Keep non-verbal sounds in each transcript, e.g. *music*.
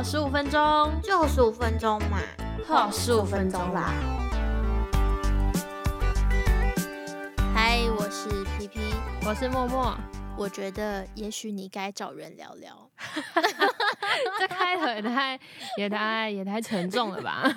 好十五分钟，就十五分钟嘛，好十五分钟啦。嗨，我是皮皮，我是默默。我觉得也许你该找人聊聊。这开头也太、也太、也太沉重了吧？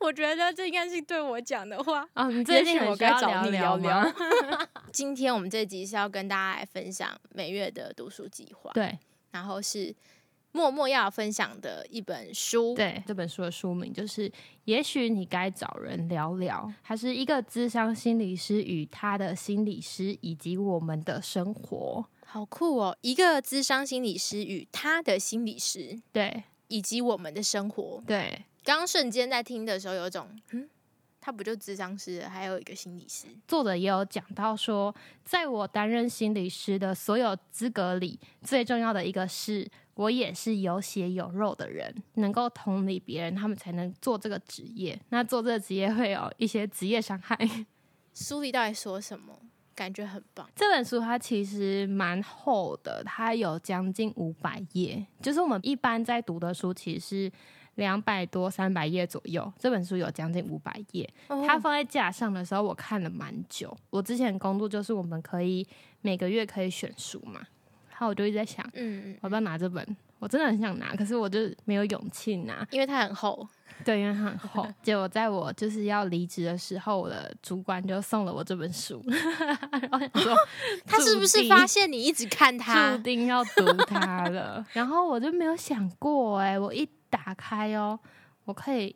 我觉得这应该是对我讲的话啊。你最近我该找你聊聊。今天我们这集是要跟大家来分享每月的读书计划。对，然后是默默要分享的一本书。对，这本书的书名就是《也许你该找人聊聊》，它是一个智商心理师与他的心理师以及我们的生活。好酷哦！一个智商心理师与他的心理师，对，以及我们的生活，对。刚刚瞬间在听的时候，有一种嗯，他不就智商师，还有一个心理师。作者也有讲到说，在我担任心理师的所有资格里，最重要的一个是，我也是有血有肉的人，能够同理别人，他们才能做这个职业。那做这个职业会有一些职业伤害。书里到底说什么？感觉很棒。这本书它其实蛮厚的，它有将近五百页，就是我们一般在读的书，其实是。两百多、三百页左右，这本书有将近五百页。它放在架上的时候，我看了蛮久。我之前工作就是我们可以每个月可以选书嘛，然后我就一直在想，嗯嗯，我不要拿这本，我真的很想拿，可是我就没有勇气拿，因为它很厚。*laughs* 对，因为它很厚。结果在我就是要离职的时候，我的主管就送了我这本书，*laughs* 然后说 *laughs* 他是不是发现你一直看他，注定要读它了？然后我就没有想过，哎，我一。打开哦，我可以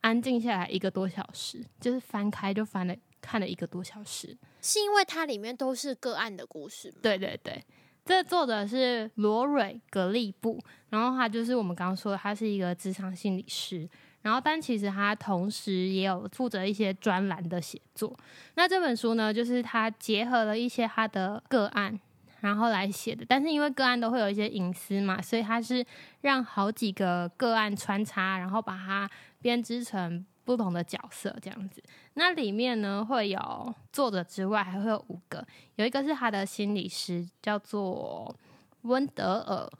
安静下来一个多小时，就是翻开就翻了看了一个多小时，是因为它里面都是个案的故事吗？对对对，这作者是罗蕊格利布，然后他就是我们刚刚说的，他是一个职场心理师，然后但其实他同时也有负责一些专栏的写作。那这本书呢，就是他结合了一些他的个案。然后来写的，但是因为个案都会有一些隐私嘛，所以他是让好几个个案穿插，然后把它编织成不同的角色这样子。那里面呢会有作者之外，还会有五个，有一个是他的心理师，叫做温德尔，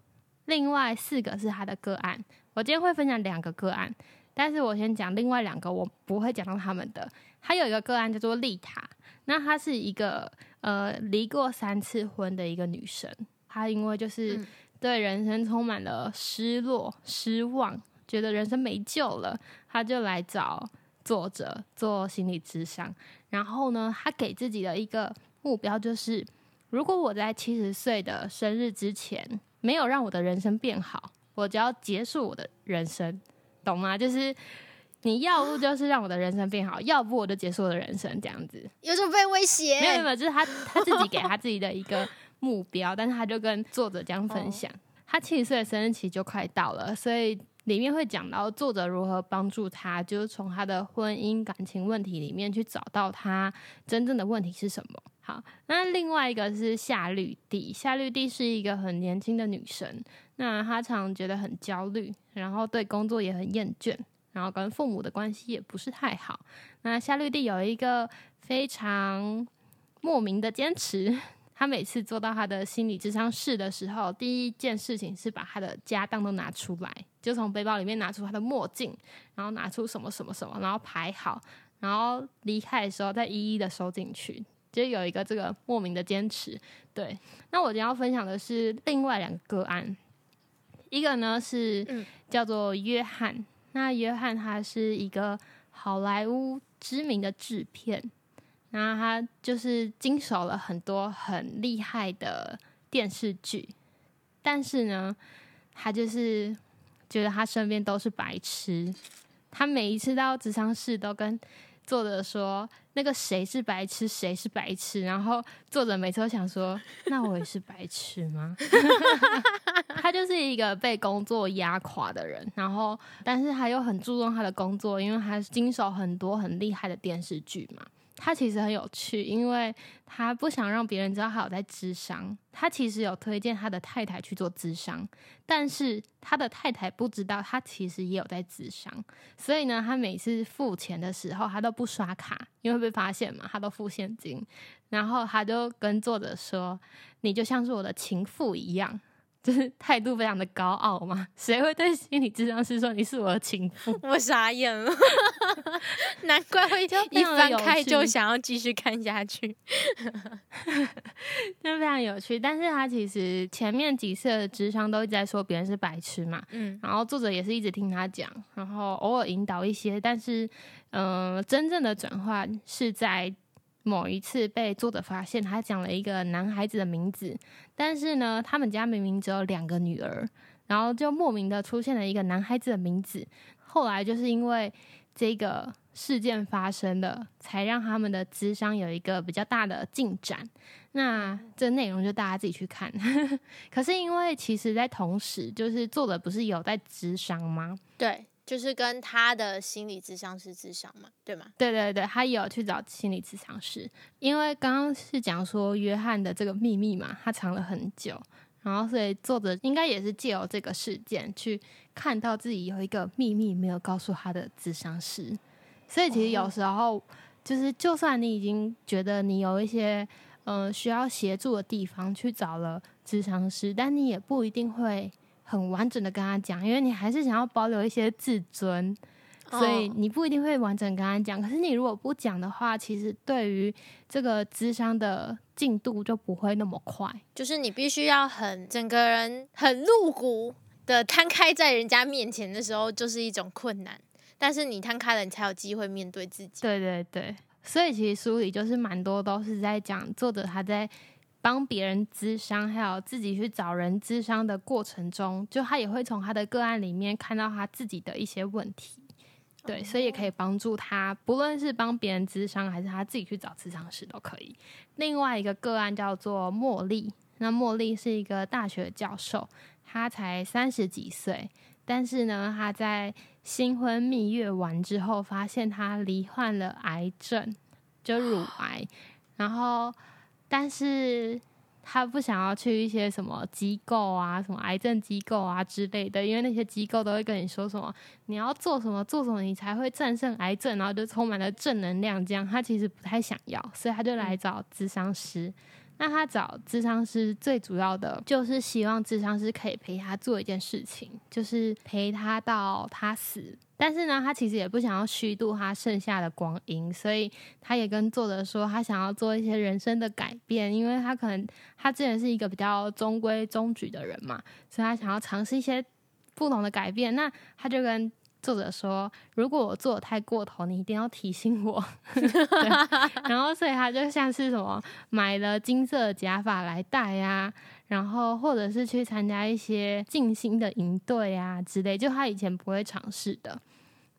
另外四个是他的个案。我今天会分享两个个案，但是我先讲另外两个，我不会讲到他们的。还有一个个案叫做丽塔，那她是一个。呃，离过三次婚的一个女生，她因为就是对人生充满了失落、失望，觉得人生没救了，她就来找作者做心理咨商。然后呢，他给自己的一个目标就是：如果我在七十岁的生日之前没有让我的人生变好，我就要结束我的人生，懂吗？就是。你要不就是让我的人生变好，要不我就结束我的人生这样子。有种被威胁？没有没有，就是他他自己给他自己的一个目标，但是他就跟作者这样分享。他七十岁的生日期就快到了，所以里面会讲到作者如何帮助他，就是从他的婚姻感情问题里面去找到他真正的问题是什么。好，那另外一个是夏绿蒂，夏绿蒂是一个很年轻的女生，那她常觉得很焦虑，然后对工作也很厌倦。然后跟父母的关系也不是太好。那夏绿蒂有一个非常莫名的坚持，他每次做到他的心理智商室的时候，第一件事情是把他的家当都拿出来，就从背包里面拿出他的墨镜，然后拿出什么什么什么，然后排好，然后离开的时候再一一的收进去。就有一个这个莫名的坚持。对，那我今天要分享的是另外两个个案，一个呢是叫做约翰。那约翰他是一个好莱坞知名的制片，然后他就是经手了很多很厉害的电视剧，但是呢，他就是觉得他身边都是白痴，他每一次到职场室都跟。作者说：“那个谁是白痴，谁是白痴。”然后作者每次都想说：“那我也是白痴吗？” *laughs* 他就是一个被工作压垮的人，然后但是他又很注重他的工作，因为他经手很多很厉害的电视剧嘛。他其实很有趣，因为他不想让别人知道他有在智商。他其实有推荐他的太太去做智商，但是他的太太不知道他其实也有在智商。所以呢，他每次付钱的时候，他都不刷卡，因为被发现嘛，他都付现金。然后他就跟作者说：“你就像是我的情妇一样。”就是态度非常的高傲嘛。谁会对心理智商师说你是我的情妇？*laughs* 我傻眼了，*laughs* 难怪会一翻开就想要继续看下去。就非常有趣。但是他其实前面几次的智商都一直在说别人是白痴嘛，嗯，然后作者也是一直听他讲，然后偶尔引导一些，但是，嗯、真正的转换是在某一次被作者发现，他讲了一个男孩子的名字，但是呢，他们家明明只有两个女儿，然后就莫名的出现了一个男孩子的名字。后来就是因为这个事件发生的，才让他们的智商有一个比较大的进展。那这内容就大家自己去看。*laughs* 可是因为其实，在同时，就是作者不是有在智商吗？对，就是跟他的心理智商是智商嘛，对吗？对对对，他有去找心理智商师，因为刚刚是讲说约翰的这个秘密嘛，他藏了很久，然后所以作者应该也是借由这个事件去看到自己有一个秘密没有告诉他的咨商师，所以其实有时候就是，就算你已经觉得你有一些嗯、呃需要协助的地方去找了咨商师，但你也不一定会很完整的跟他讲，因为你还是想要保留一些自尊。所以哦。你不一定会完整跟他讲，可是你如果不讲的话，其实对于这个智商的进度就不会那么快。就是你必须要很整个人很露骨的摊开在人家面前的时候，就是一种困难。但是你摊开了，你才有机会面对自己。对对对，所以其实书里就是蛮多都是在讲作者他在帮别人咨商，还有自己去找人咨商的过程中，就他也会从他的个案里面看到他自己的一些问题。对，所以也可以帮助他，不论是帮别人咨商，还是他自己去找咨商师都可以。另外一个个案叫做茉莉，那茉莉是一个大学教授，她才三十几岁，但是呢，她在新婚蜜月完之后，发现她罹患了癌症，就乳癌，然后但是他不想要去一些什么机构啊，什么癌症机构啊之类的，因为那些机构都会跟你说什么你要做什么做什么，你才会战胜癌症，然后就充满了正能量。这样他其实不太想要，所以他就来找咨商师。那他找咨商师最主要的就是希望咨商师可以陪他做一件事情，就是陪他到他死。但是呢，他其实也不想要虚度他剩下的光阴，所以他也跟作者说，他想要做一些人生的改变，因为他可能他之前是一个比较中规中矩的人嘛，所以他想要尝试一些不同的改变。那他就跟作者说，如果我做的太过头，你一定要提醒我。*laughs* 然后所以他就像是什么买了金色的假发来戴呀、然后或者是去参加一些静心的营队啊之类，就他以前不会尝试的。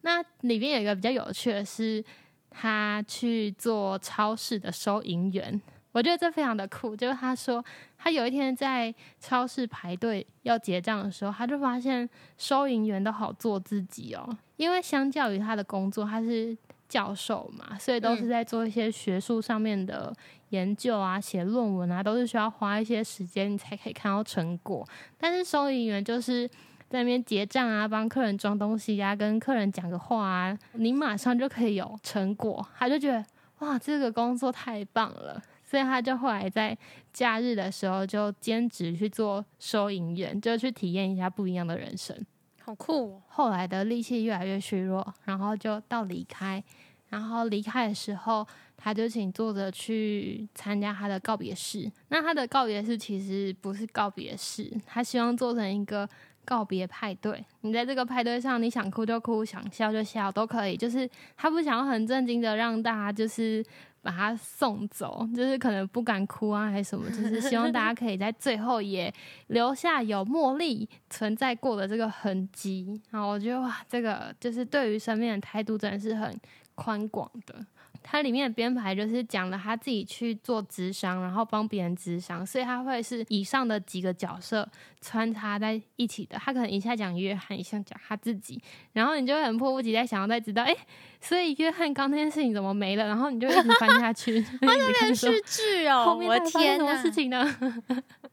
那里面有一个比较有趣的是，他去做超市的收银员，我觉得这非常的酷。就是他说，他有一天在超市排队要结账的时候，他就发现收银员都好做自己哦，因为相较于他的工作，他是教授嘛，所以都是在做一些学术上面的研究啊、写论文啊，都是需要花一些时间你才可以看到成果。但是收银员就是在那边结账啊，帮客人装东西啊，跟客人讲个话啊，你马上就可以有成果。他就觉得哇，这个工作太棒了，所以他就后来在假日的时候就兼职去做收银员，就去体验一下不一样的人生。好酷！后来的力气越来越虚弱，然后就到离开。然后离开的时候，他就请作者去参加他的告别式。那他的告别式其实不是告别式，他希望做成一个告别派对。你在这个派对上，你想哭就哭，想笑就笑，都可以。就是他不想要很震惊的让大家就是把他送走，就是可能不敢哭啊，还是什么，就是希望大家可以在最后也留下有茉莉存在过的这个痕迹。然后我觉得哇，这个就是对于生命的态度真的是很宽广的。它里面的编排就是讲了他自己去做智商，然后帮别人智商，所以他会是以上的几个角色穿插在一起的。他可能一下讲约翰，一下讲他自己，然后你就会很迫不及待想要再知道，哎、所以约翰刚那件事情怎么没了？然后你就一直翻下去，*laughs* 好像连续剧哦，后面我的到底发生什么！事情呢？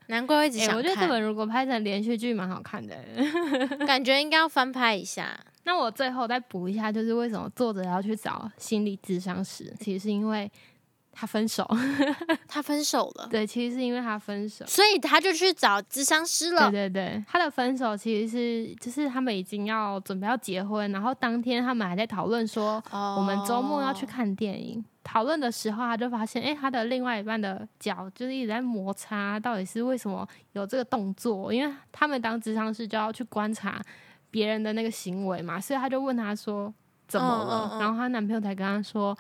难怪会一直 *laughs* 哎、想我觉得这，本如果拍成连续剧蛮好看的。*laughs* 感觉应该要翻拍一下。那我最后再补一下，就是为什么作者要去找心理咨商师？其实是因为他分手，*laughs* 他分手了，对，其实是因为他分手。所以他就去找咨商师了。对对对，他的分手其实是就是他们已经要准备要结婚，然后当天他们还在讨论说，哦我们周末要去看电影。讨论的时候，他就发现，哎、他的另外一半的脚就是一直在摩擦，到底是为什么有这个动作？因为他们当智商师就要去观察别人的那个行为嘛，所以他就问他说怎么了，嗯嗯嗯然后她男朋友才跟她说。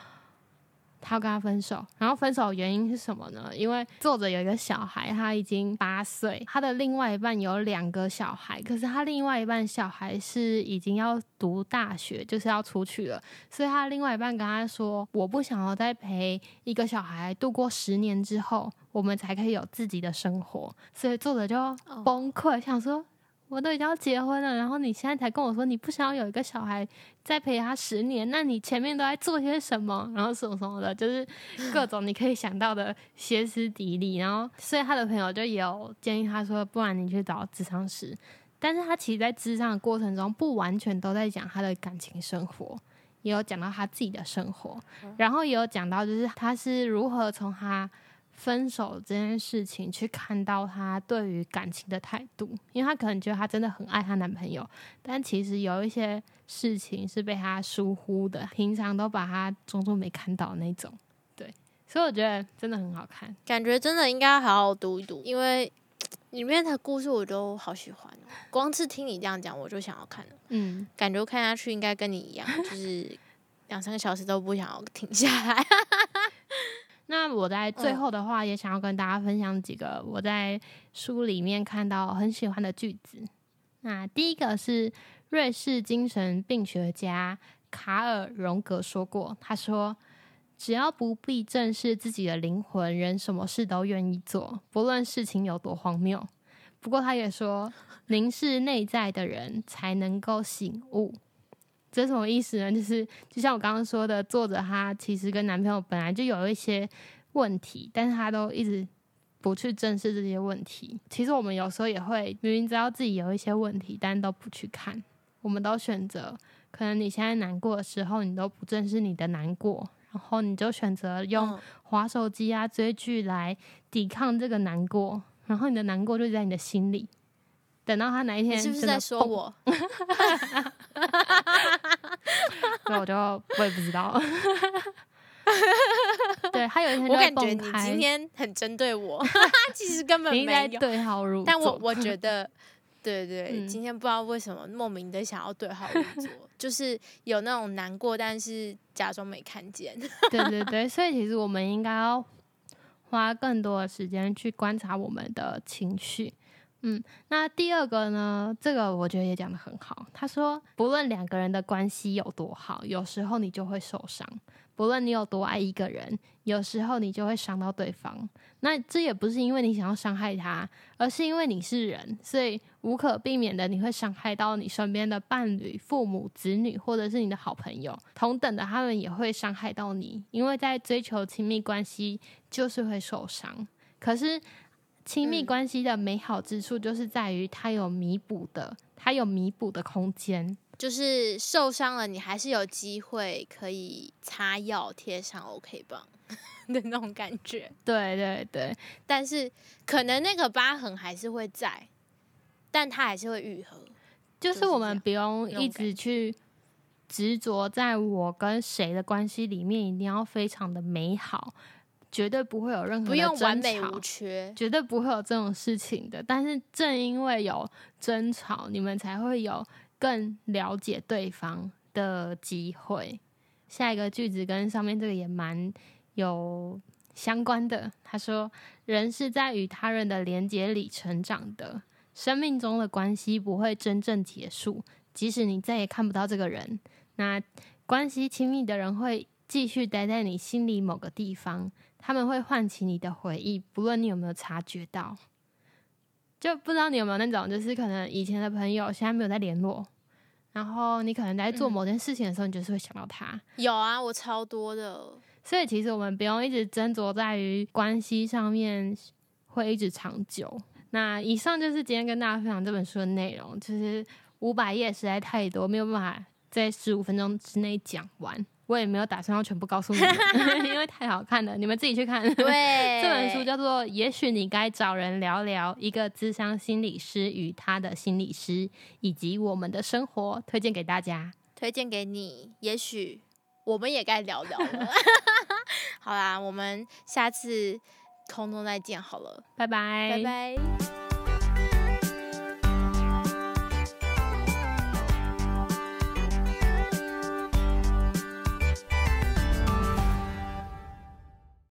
他要跟他分手，然后分手的原因是什么呢？因为作者有一个小孩，他已经八岁，他的另外一半有两个小孩，可是他另外一半小孩是已经要读大学，就是要出去了，所以他另外一半跟他说：“我不想要再陪一个小孩度过十年之后，我们才可以有自己的生活。”所以作者就崩溃，想说。我都已经要结婚了，然后你现在才跟我说你不想要有一个小孩再陪他十年，那你前面都在做些什么？然后什么什么的，就是各种你可以想到的歇斯底里。然后，所以他的朋友就也有建议他说，不然你去找智商师。但是他其实，在智商的过程中，不完全都在讲他的感情生活，也有讲到他自己的生活，然后也有讲到就是他是如何从他。分手这件事情，去看到她对于感情的态度，因为她可能觉得她真的很爱她男朋友，但其实有一些事情是被她疏忽的，平常都把她装作没看到那种。对，所以我觉得真的很好看。感觉真的应该好好读一读，因为里面的故事我都好喜欢哦。光是听你这样讲，我就想要看了。嗯，感觉看下去应该跟你一样，就是两三个小时都不想要停下来。那我在最后的话，也想要跟大家分享几个我在书里面看到很喜欢的句子。那第一个是瑞士精神病学家卡尔荣格说过，他说：“只要不必正视自己的灵魂，人什么事都愿意做，不论事情有多荒谬。”不过他也说，凝视内在的人才能够醒悟。这什么意思呢？就是就像我刚刚说的，作者她其实跟男朋友本来就有一些问题，但是她都一直不去正视这些问题。其实我们有时候也会明明知道自己有一些问题，但都不去看。我们都选择，可能你现在难过的时候，你都不正视你的难过，然后你就选择用嗯划手机啊、追剧来抵抗这个难过，然后你的难过就在你的心里。等到他哪一天是不是在说蹦我？*laughs* 那我就我也不知道。*laughs* 对，他有一天我感觉你今天很针对我，*laughs* 其实根本没有。对号入座，但我我觉得，对对，嗯今天不知道为什么莫名的想要对号入座，就是有那种难过，但是假装没看见。对对对，所以其实我们应该要花更多的时间去观察我们的情绪。嗯，那第二个呢？这个我觉得也讲的很好。他说，不论两个人的关系有多好，有时候你就会受伤；不论你有多爱一个人，有时候你就会伤到对方。那这也不是因为你想要伤害他，而是因为你是人，所以无可避免的你会伤害到你身边的伴侣、父母、子女，或者是你的好朋友。同等的，他们也会伤害到你，因为在追求亲密关系就是会受伤。可是亲密嗯关系的美好之处，就是在于它有弥补的，它有弥补的空间。就是受伤了，你还是有机会可以擦药贴上 OK 棒 *laughs* 的那种感觉，对对对，但是可能那个疤痕还是会在，但它还是会愈合。就是我们不用一直去执着在我跟谁的关系里面，一定要非常的美好，绝对不会有任何不的完美吵无缺，绝对不会有这种事情的。但是正因为有争吵，你们才会有更了解对方的机会。下一个句子跟上面这个也蛮有相关的。他说：“人是在与他人的连结里成长的，生命中的关系不会真正结束，即使你再也看不到这个人。那关系亲密的人会继续待在你心里某个地方。”他们会唤起你的回忆，不论你有没有察觉到。就不知道你有没有那种，就是可能以前的朋友现在没有在联络，然后你可能在做嗯某件事情的时候，你就是会想到他。有啊，我超多的。所以其实我们不用一直斟酌在于关系上面会一直长久。那以上就是今天跟大家分享这本书的内容，就是五百页实在太多，没有办法在十五分钟之内讲完。我也没有打算要全部告诉你们，*laughs* 因为太好看了，你们自己去看。对，*laughs* 这本书叫做《也许你该找人聊聊：一个智商心理师与他的心理师以及我们的生活》，推荐给大家。推荐给你，也许我们也该聊聊了。*laughs* 好啦，我们下次空中再见好了，拜拜，拜拜。